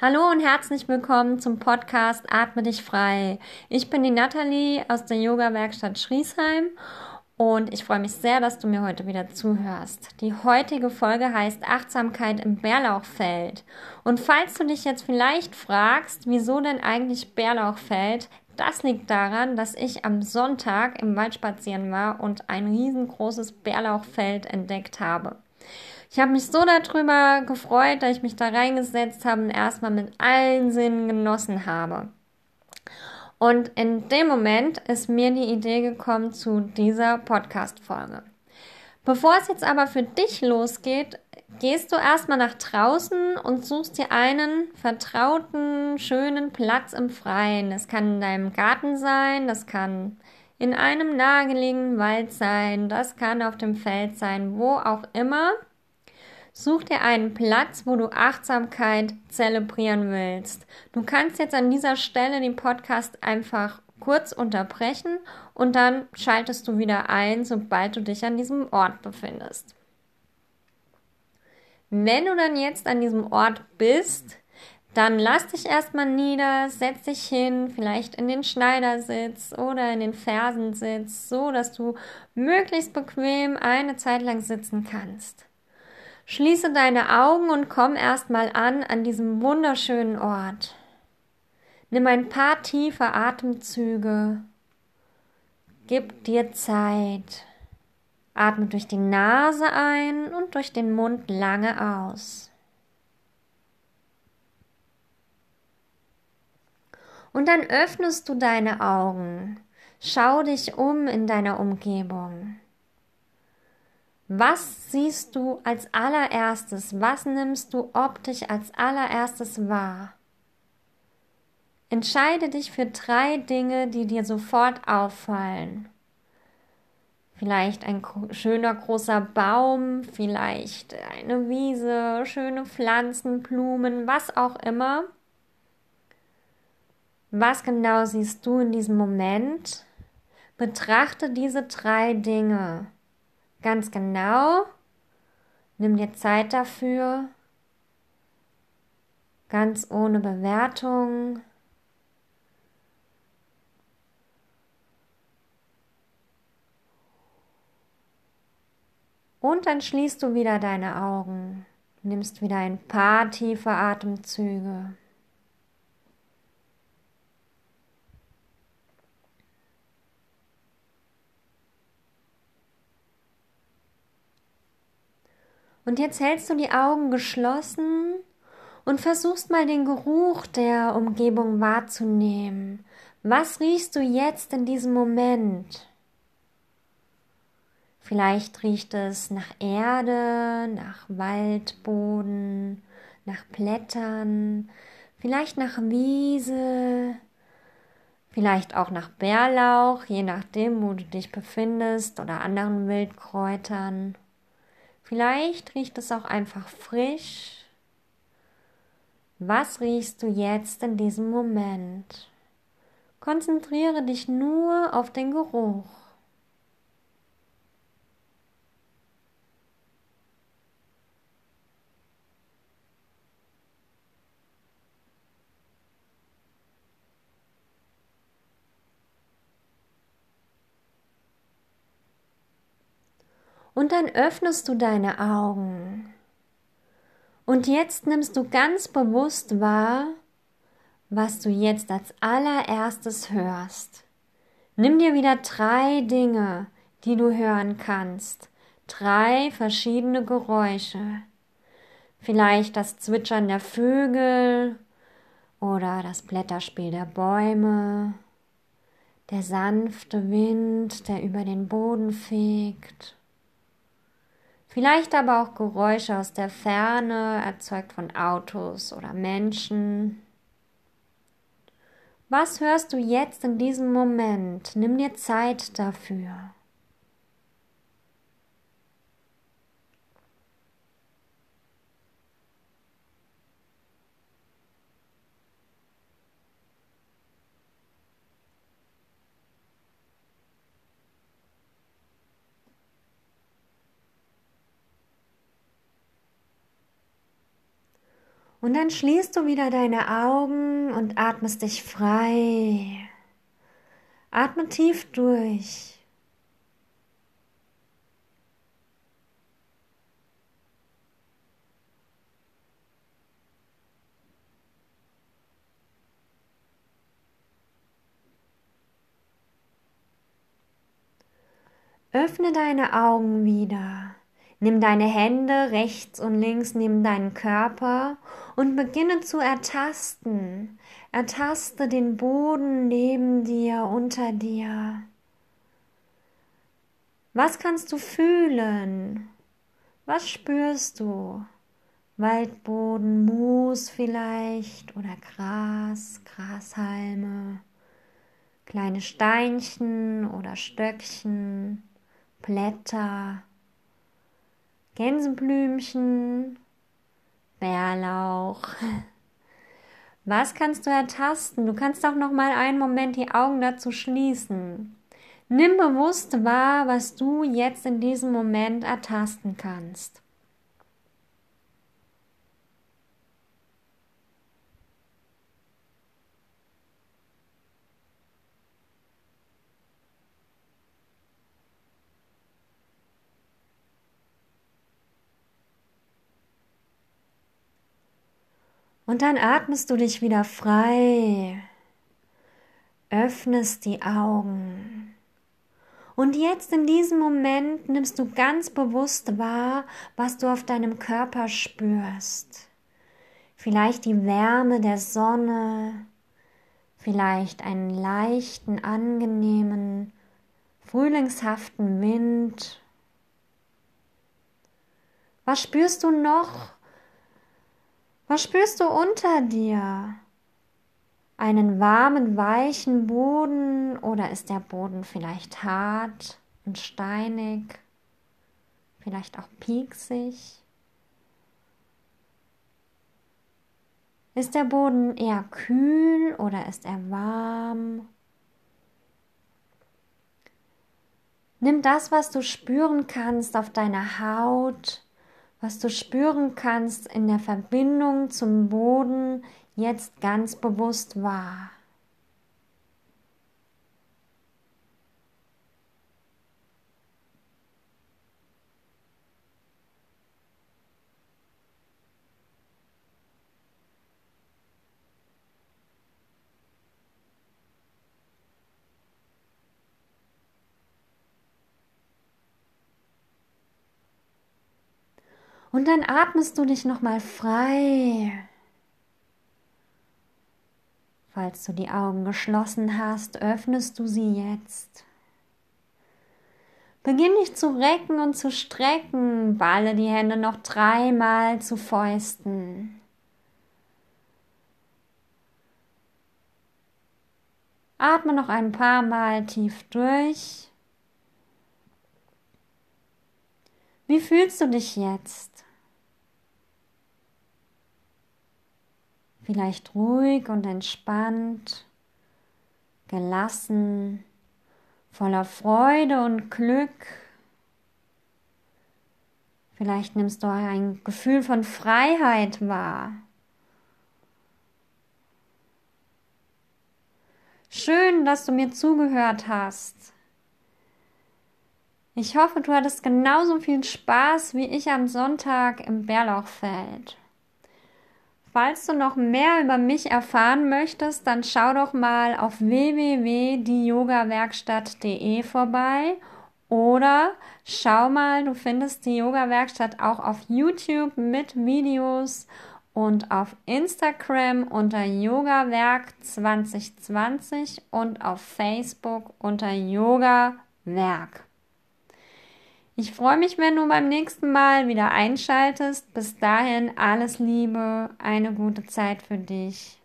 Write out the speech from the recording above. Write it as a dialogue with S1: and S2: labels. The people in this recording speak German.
S1: Hallo und herzlich willkommen zum Podcast Atme dich frei. Ich bin die Nathalie aus der Yoga-Werkstatt Schriesheim und ich freue mich sehr, dass du mir heute wieder zuhörst. Die heutige Folge heißt Achtsamkeit im Bärlauchfeld. Und falls du dich jetzt vielleicht fragst, wieso denn eigentlich Bärlauchfeld, das liegt daran, dass ich am Sonntag im Wald spazieren war und ein riesengroßes Bärlauchfeld entdeckt habe. Ich habe mich so darüber gefreut, dass ich mich da reingesetzt habe und erstmal mit allen Sinnen genossen habe. Und in dem Moment ist mir die Idee gekommen zu dieser Podcast-Folge. Bevor es jetzt aber für dich losgeht, gehst du erstmal nach draußen und suchst dir einen vertrauten, schönen Platz im Freien. Das kann in deinem Garten sein, das kann in einem nahegelegenen Wald sein, das kann auf dem Feld sein, wo auch immer. Such dir einen Platz, wo du Achtsamkeit zelebrieren willst. Du kannst jetzt an dieser Stelle den Podcast einfach kurz unterbrechen und dann schaltest du wieder ein, sobald du dich an diesem Ort befindest. Wenn du dann jetzt an diesem Ort bist, dann lass dich erstmal nieder, setz dich hin, vielleicht in den Schneidersitz oder in den Fersensitz, so dass du möglichst bequem eine Zeit lang sitzen kannst. Schließe deine Augen und komm erstmal an an diesem wunderschönen Ort. Nimm ein paar tiefe Atemzüge. Gib dir Zeit. Atme durch die Nase ein und durch den Mund lange aus. Und dann öffnest du deine Augen. Schau dich um in deiner Umgebung. Was siehst du als allererstes? Was nimmst du optisch als allererstes wahr? Entscheide dich für drei Dinge, die dir sofort auffallen. Vielleicht ein schöner großer Baum, vielleicht eine Wiese, schöne Pflanzen, Blumen, was auch immer. Was genau siehst du in diesem Moment? Betrachte diese drei Dinge ganz genau. Nimm dir Zeit dafür. Ganz ohne Bewertung. Und dann schließt du wieder deine Augen, nimmst wieder ein paar tiefe Atemzüge. Und jetzt hältst du die Augen geschlossen und versuchst mal den Geruch der Umgebung wahrzunehmen. Was riechst du jetzt in diesem Moment? Vielleicht riecht es nach Erde, nach Waldboden, nach Blättern, vielleicht nach Wiese, vielleicht auch nach Bärlauch, je nachdem, wo du dich befindest, oder anderen Wildkräutern. Vielleicht riecht es auch einfach frisch. Was riechst du jetzt in diesem Moment? Konzentriere dich nur auf den Geruch. Und dann öffnest du deine Augen. Und jetzt nimmst du ganz bewusst wahr, was du jetzt als allererstes hörst. Nimm dir wieder drei Dinge, die du hören kannst. Drei verschiedene Geräusche. Vielleicht das Zwitschern der Vögel oder das Blätterspiel der Bäume, der sanfte Wind, der über den Boden fegt Vielleicht aber auch Geräusche aus der Ferne, erzeugt von Autos oder Menschen. Was hörst du jetzt in diesem Moment? Nimm dir Zeit dafür. Und dann schließt du wieder deine Augen und atmest dich frei. Atme tief durch. Öffne deine Augen wieder. Nimm deine Hände rechts und links neben deinen Körper und beginne zu ertasten. Ertaste den Boden neben dir, unter dir. Was kannst du fühlen? Was spürst du? Waldboden, Moos vielleicht oder Gras, Grashalme, kleine Steinchen oder Stöckchen, Blätter. Gänseblümchen, Bärlauch. Was kannst du ertasten? Du kannst auch noch mal einen Moment die Augen dazu schließen. Nimm bewusst wahr, was du jetzt in diesem Moment ertasten kannst. Und dann atmest du dich wieder frei, öffnest die Augen. Und jetzt in diesem Moment nimmst du ganz bewusst wahr, was du auf deinem Körper spürst. Vielleicht die Wärme der Sonne, vielleicht einen leichten, angenehmen, frühlingshaften Wind. Was spürst du noch? Was spürst du unter dir? Einen warmen, weichen Boden oder ist der Boden vielleicht hart und steinig, vielleicht auch pieksig? Ist der Boden eher kühl oder ist er warm? Nimm das, was du spüren kannst auf deiner Haut was du spüren kannst in der Verbindung zum Boden, jetzt ganz bewusst wahr. Und dann atmest du dich nochmal frei. Falls du die Augen geschlossen hast, öffnest du sie jetzt. Beginn dich zu recken und zu strecken. Balle die Hände noch dreimal zu Fäusten. Atme noch ein paar Mal tief durch. Wie fühlst du dich jetzt? Vielleicht ruhig und entspannt, gelassen, voller Freude und Glück. Vielleicht nimmst du ein Gefühl von Freiheit wahr. Schön, dass du mir zugehört hast. Ich hoffe, du hattest genauso viel Spaß wie ich am Sonntag im Bärlauchfeld. Falls du noch mehr über mich erfahren möchtest, dann schau doch mal auf www.dieyogawerkstatt.de vorbei oder schau mal, du findest die Yoga-Werkstatt auch auf YouTube mit Videos und auf Instagram unter Yogawerk 2020 und auf Facebook unter Yogawerk. Ich freue mich, wenn du beim nächsten Mal wieder einschaltest. Bis dahin alles Liebe, eine gute Zeit für dich.